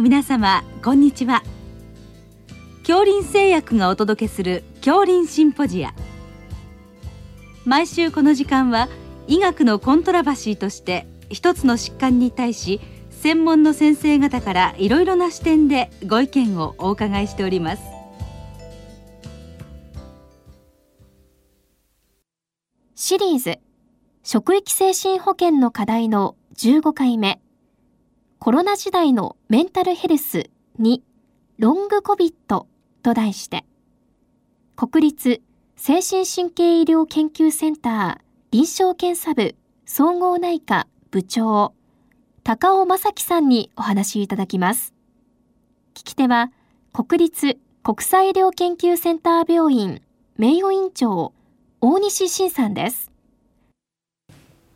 の皆様こんにちは。恐林製薬がお届けする恐林シンポジア。毎週この時間は医学のコントラバシーとして一つの疾患に対し専門の先生方からいろいろな視点でご意見をお伺いしております。シリーズ職域精神保健の課題の15回目。コロナ時代のメンタルヘルスにロングコビットと題して国立精神神経医療研究センター臨床検査部総合内科部長高尾正樹さんにお話いただきます。聞き手は国立国際医療研究センター病院名誉院長大西晋さんです。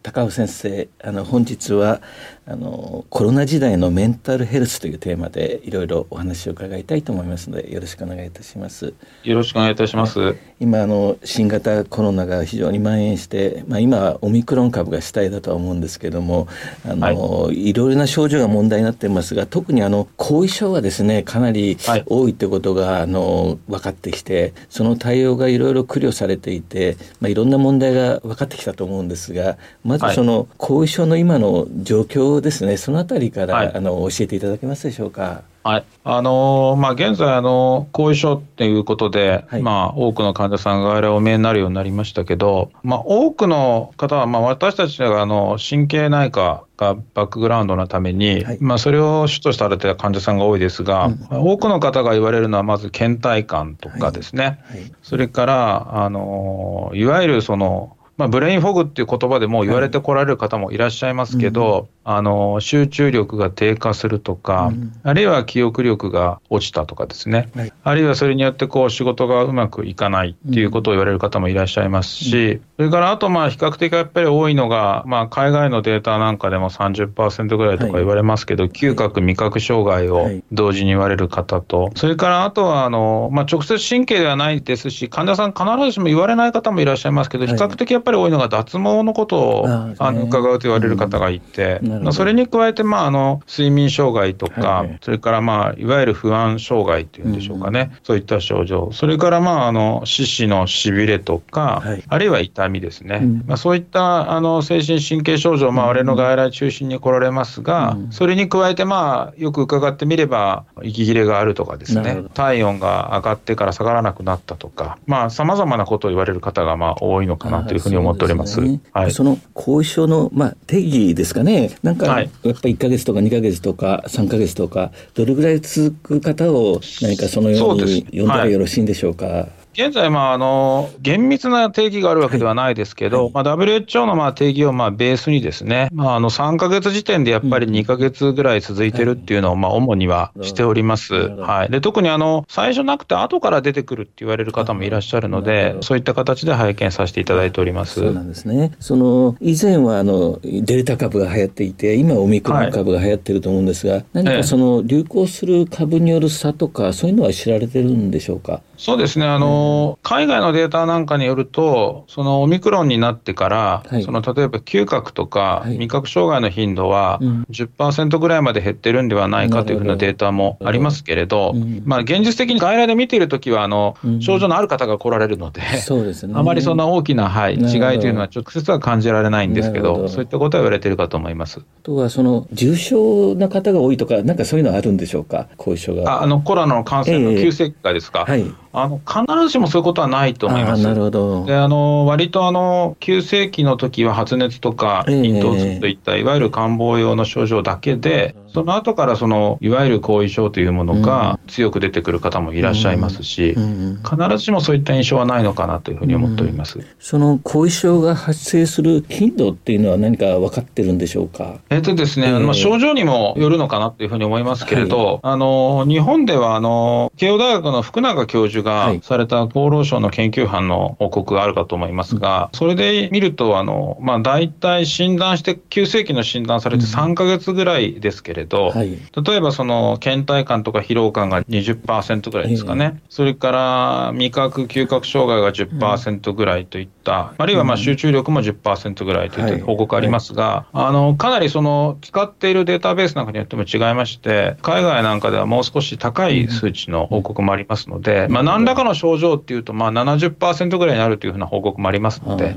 高尾先生あの本日はあのコロナ時代のメンタルヘルスというテーマでいろいろお話を伺いたいと思いますのでよろしくお願いいたします。よろしくお願いいたします、今あの新型コロナが非常に蔓延して、まあ、今はオミクロン株が主体だとは思うんですけどもあの、はい、いろいろな症状が問題になっていますが特にあの後遺症がですねかなり多い。ということが、はい、あの分かってきてその対応がいろいろ苦慮されていて、まあ、いろんな問題が分かってきたと思うんですがまずその後遺症の今の状況ですね、そのあたりから、はい、あの教えていただけますでしょうか？はい。あのー、まあ、現在、あの、後遺症っていうことで、はい、まあ、多くの患者さんがあれお見えになるようになりましたけど、まあ、多くの方は、まあ、私たちが、あの、神経内科がバックグラウンドのために、はい、まあ、それを主とされて患者さんが多いですが、うん、多くの方が言われるのは、まず、倦怠感とかですね。はい、それから、あの、いわゆるその、まあ、ブレインフォグっていう言葉でも言われてこられる方もいらっしゃいますけど、あの集中力が低下するとか、うん、あるいは記憶力が落ちたとかですね、はい、あるいはそれによってこう仕事がうまくいかないっていうことを言われる方もいらっしゃいますし、うん、それからあとまあ比較的やっぱり多いのが、まあ、海外のデータなんかでも30%ぐらいとか言われますけど、はい、嗅覚、味覚障害を同時に言われる方と、それからあとはあの、まあ、直接神経ではないですし、患者さん必ずしも言われない方もいらっしゃいますけど、比較的やっぱり多いのが脱毛のことを、あの伺うと言われる方がいて、まあ、それに加えて、まあ、あの睡眠障害とか、はい、それから、まあ、いわゆる不安障害っていうんでしょうかね、うん、そういった症状、それから、まあ、あの四肢のしびれとか、はい、あるいは痛みですね、うん、まあ、そういったあの精神神経症状、まあ、我々の外来中心に来られますが、うん、それに加えて、まあ、よく伺ってみれば、息切れがあるとかですね、体温が上がってから下がらなくなったとか、さまざ、まなことを言われる方がまあ多いのかなというふうに思っております。ね、はい、その後遺症の、まあ、定義ですかね、なんか、はい、やっぱり1か月とか2か月とか3か月とか、どれぐらい続く方を何かそのように呼んだらよろしいんでしょうか？現在、まあ、あの、厳密な定義があるわけではないですけど、はい。はい、まあ、WHO のまあ定義をまあベースにですね、まあ、あの、3か月時点でやっぱり2か月ぐらい続いてるっていうのを、まあ、主にはしております。はい。で、特にあの、最初なくて後から出てくるって言われる方もいらっしゃるので、そういった形で拝見させていただいております。そうなんですね。その、以前はあの、デルタ株が流行っていて、今オミクロン株が流行ってると思うんですが、はい、何かその、流行する株による差とか、そういうのは知られてるんでしょうか？そうですね。あの、海外のデータなんかによると、そのオミクロンになってから、はい、その例えば嗅覚とか味覚障害の頻度は10%ぐらいまで減ってるんではないかというふうなデータもありますけれど、どまあ現実的に外来で見ているときは、あの、症状のある方が来られるので、そうですね。あまりそんな大きな、はい、違いというのは直接は感じられないんですけど、ど。そういったことは言われているかと思います。あとは、その、重症な方が多いとか、なんかそういうのはあるんでしょうか、後遺症が。ああの、コロナの感染の急性期がですか？えー、はいあの必ずしもそういうことはないと思います。なるほど。で、あの、割とあの、急性期の時は発熱とか、咽頭痛といった、いわゆる感冒用の症状だけで、その後からその、いわゆる後遺症というものが強く出てくる方もいらっしゃいますし、必ずしもそういった印象はないのかなというふうに思っております。その後遺症が発生する頻度っていうのは何か分かってるんでしょうか？えっとですね、えー、まあ、症状にもよるのかなというふうに思いますけれど、はい、あの、日本ではあの、慶応大学の福永教授がされた厚労省の研究班の報告があるかと思いますが、それで見ると、あの、まあ、大体診断して、急性期の診断されて3か月ぐらいですけれど、れど、はい、例えばその倦怠感とか疲労感が20%ぐらいですかね、それから味覚、嗅覚障害が10%ぐらいといったた、あるいはまあ集中力も10%ぐらいという報告ありますが、あのかなりその使っているデータベースなんかによっても違いまして、海外なんかではもう少し高い数値の報告もありますので、まあ、何らかの症状っていうと、まあ70%ぐらいになるというふうな報告もありますので、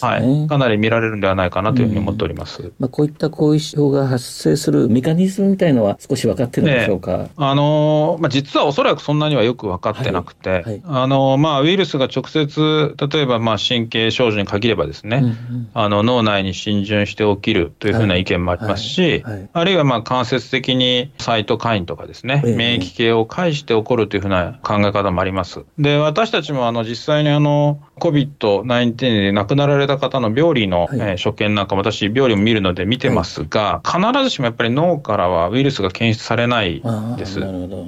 はい、かなり見られるんではないかなというふうに思っております。まあ、こういった後遺症が発生するメカニズムみたいのは少し分かってるんでしょうか、ね、あのまあ、実はおそらくそんなにはよく分かってなくて、はい。はい、あのまあ、ウイルスが直接、例えばまあ神経症状に限ればですね、うんうん、あの脳内に浸潤して起きるというふうな意見もありますし、はい。はい、あるいはまあ間接的にサイトカインとかですね、免疫系を介して起こるというふうな考え方もあります。で、私たちもあの実際にあの COVID-19 で亡くなられた方の病理の、はい、えー、所見なんかも私、病理も見るので見てますが、はい、必ずしもやっぱり脳からはウイルスが検出されないです。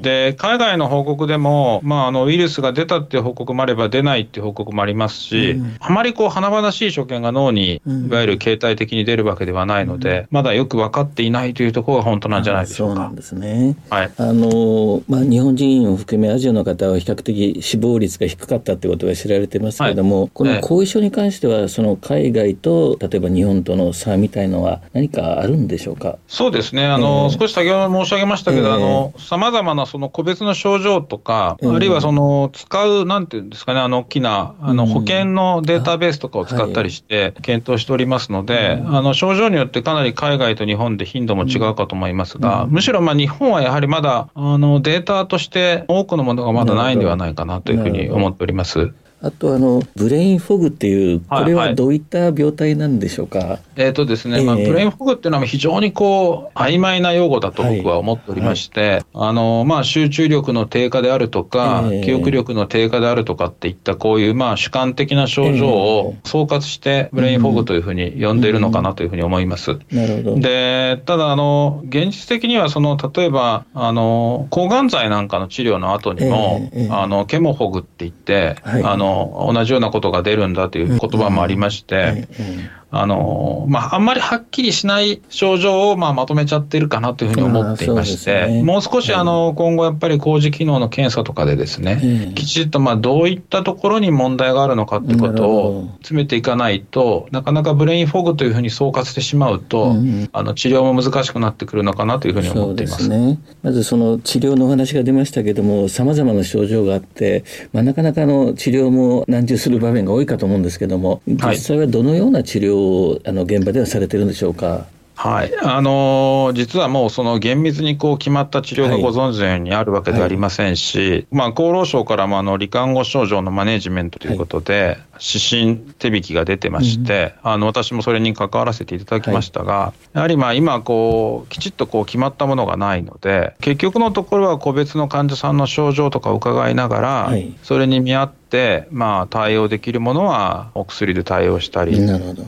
で、海外の報告でも、まあ、あのウイルスが出たっていう報告もあれば、出ないっていう報告もありますし、うん、あまりこう華々しい所見が脳に、いわゆる形態的に出るわけではないので、うん、まだよく分かっていないというところが本当なんじゃないでしょうか。そうなんですね。はい。あの、まあ、日本人を含めアジアの方は比較的死亡率が低かったってことが知られてますけれども、はい、この後遺症に関しては、その海外と例えば日本との差みたいのは何かあるんでしょうか？そうですね。あの、えー、少し先ほど申し上げましたけど、えー、あの、様々なその個別の症状とか、えー、あるいはその使う、なんていうんですかね、あの、大きな、あの、保険のデータベースとかを使ったりして検討しておりますので、あの、症状によってかなり海外と日本で頻度も違うかと思いますが、むしろまあ日本はやはりまだ、あの、データとして多くのものがまだないんではないかなというふうに思っております。あとあのブレインフォグっていうこれはどういった病態なんでしょうか？はいはい、えっ、ー、とですね、まあ、ブレインフォグっていうのは非常にこう曖昧な用語だと僕は思っておりまして、はい。はい、あのまあ集中力の低下であるとか、えー、記憶力の低下であるとかっていったこういうまあ主観的な症状を総括してブレインフォグというふうに呼んでいるのかなというふうに思います。なるほど。で、ただあの現実的にはその例えばあの抗がん剤なんかの治療の後にも、えー、あのケモフォグって言って、あの同じようなことが出るんだという言葉もありまして、あの、まあ、あんまりはっきりしない症状を、まあ、まとめちゃってるかなというふうに思っていまして、ね、もう少し、あの、今後やっぱり工事機能の検査とかでですね、きちっと、まあ、どういったところに問題があるのかってことを詰めていかないと、なかなかブレインフォグというふうに総括してしまうと、あの、治療も難しくなってくるのかなというふうに思っています。ね。まずその治療のお話が出ましたけども、様々な症状があって、まあ、なかなかの治療も難重する場面が多いかと思うんですけども、実際はどのような治療をあの現場ではされてるんでしょうか？はい、あのー、実はもうその厳密にこう決まった治療がご存知のようにあるわけではありませんし、はい。はい、まあ、厚労省からもあの罹患後症状のマネジメントということで、指針手引きが出てまして、うん、あの私もそれに関わらせていただきましたが、はい、やはりまあ今こう、きちっとこう決まったものがないので、結局のところは個別の患者さんの症状とか伺いながら、それに見合って、まあ、対応できるものはお薬で対応したり、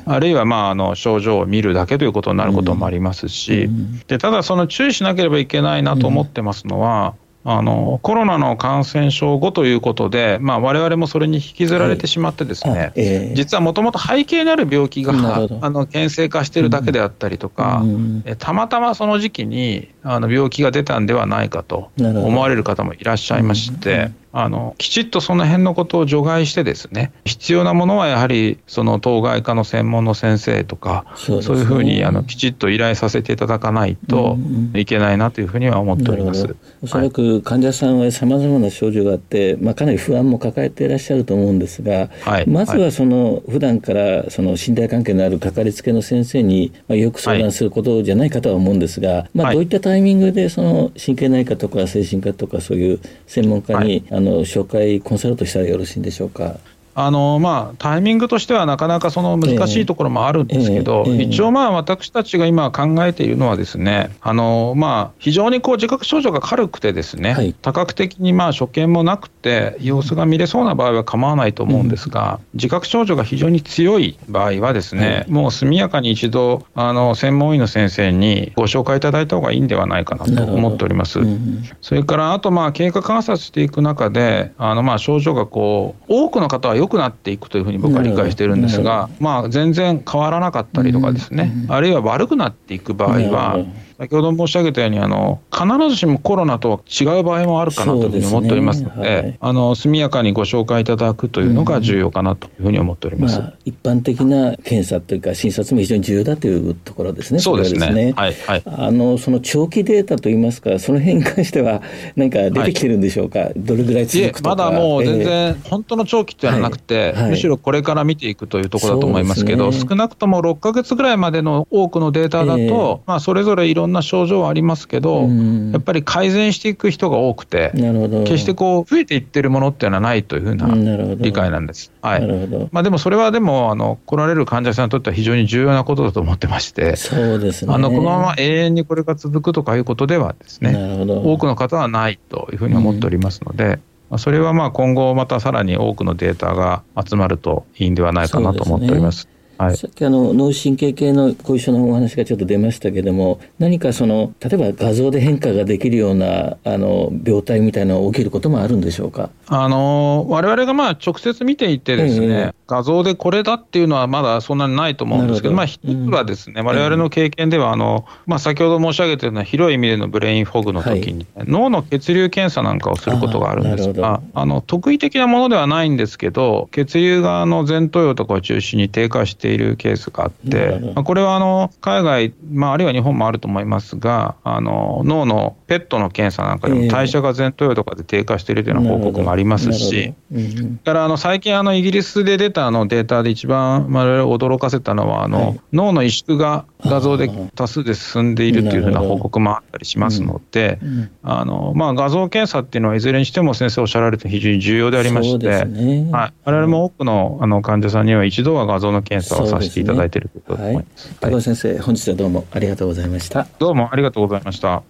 あるいはまああの症状を見るだけということになることもありますし、でただ、その注意しなければいけないなと思ってますのは、あのコロナの感染症後ということで、まあ、我々もそれに引きずられてしまってですね、はいえー、実はもともと背景にある病気があの検性化しているだけであったりとか、うん、たまたまその時期にあの病気が出たんではないかと思われる方もいらっしゃいまして。あのきちっとその辺のことを除外してですね必要なものはやはりその当該科の専門の先生とかそう、ね,、いうふうにあのきちっと依頼させていただかないといけないなというふうには思っております、うんうん、おそらく患者さんはさまざまな症状があって、まあ、かなり不安も抱えていらっしゃると思うんですが、はい、まずはその普段からその信頼関係のあるかかりつけの先生によく相談することじゃないかとは思うんですが、まあ、どういったタイミングでその神経内科とか精神科とかそういう専門家に、あの紹介コンサルトしたらよろしいんでしょうか？あのまあ、タイミングとしてはなかなかその難しいところもあるんですけど、えーえー、一応、まあ、私たちが今考えているのはですね、あのまあ、非常にこう自覚症状が軽くてですね、はい、多角的にまあ所見もなくて、様子が見れそうな場合は構わないと思うんですが、うん、自覚症状が非常に強い場合はですね、はい、もう速やかに一度、あの専門医の先生にご紹介いただいた方がいいんではないかなと思っております。うん、それから、あと、経過観察していく中で、あのまあ症状がこう多くの方は良くなっていくというふうに僕は理解してるんですが、まあ、全然変わらなかったりとかですね、あるいは悪くなっていく場合は、先ほど申し上げたようにあの必ずしもコロナとは違う場合もあるかなというふうに思っておりますので、ねはい、あの速やかにご紹介いただくというのが重要かなというふうに思っております、まあ、一般的な検査というか診察も非常に重要だというところですね。そうですね。ねはいはい。あのその長期データといいますかその辺に関しては何か出てきてるんでしょうか？はい、どれぐらい続くとか。まだもう全然、えー、本当の長期っていうのはなくて、むしろこれから見ていくというところだと思いますけど、ね、少なくとも6か月ぐらいまでの多くのデータだと、えー、まあそれぞれいろんな症状はありますけど、やっぱり改善していく人が多くて、なるほど決してこう増えていってるものっていうのはないというふうな理解なんです。はい。まあでもそれはでもあの来られる患者さんにとっては非常に重要なことだと思ってまして、そうですね。あのこのまま永遠にこれが続くとかいうことではですね、多くの方はないというふうに思っておりますので。うん、それはまあ今後またさらに多くのデータが集まるといいんではないかなと思っております。はい、さっきあの脳神経系の後遺症のお話がちょっと出ましたけども何かその例えば画像で変化ができるようなあの病態みたいなのが起きることもあるんでしょうか？あの我々がまあ直接見ていてですね、えー、画像でこれだっていうのはまだそんなにないと思うんですけど、ど。まあ、一つはですね、われわれの経験では、あのまあ、先ほど申し上げたような広い意味でのブレインフォグの時に、はい、脳の血流検査なんかをすることがあるんですが、あの得意的なものではないんですけど、血流がの前頭葉とかを中心に低下しているケースがあって、まあ、これはあの海外、まあ、あるいは日本もあると思いますが、あの脳のペットの検査なんかでも代謝が前頭葉とかで低下しているというような報告もありますし、それからあの最近あのイギリスで出たあのデータで一番我々を驚かせたのはあの、はい、脳の萎縮が画像で多数で進んでいるというふうな報告もあったりしますので、あのまあ、画像検査っていうのはいずれにしても先生おっしゃられて非常に重要でありまして、ね、はい、我々も多くのあの患者さんには一度は画像の検査をさせていただいているということだと思います。はい、高尾先生、本日はどうもありがとうございました。どうもありがとうございました。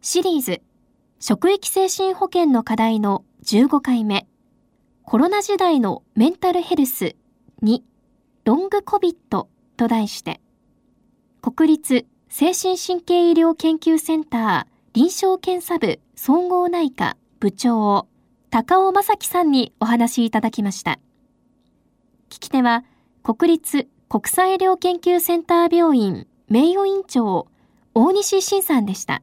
シリーズ職域精神保健の課題の15回目コロナ時代のメンタルヘルス2ロングコビットと題して国立精神神経医療研究センター臨床検査部総合内科部長高尾正樹さんにお話いただきました。聞き手は国立国際医療研究センター病院名誉院長大西晋さんでした。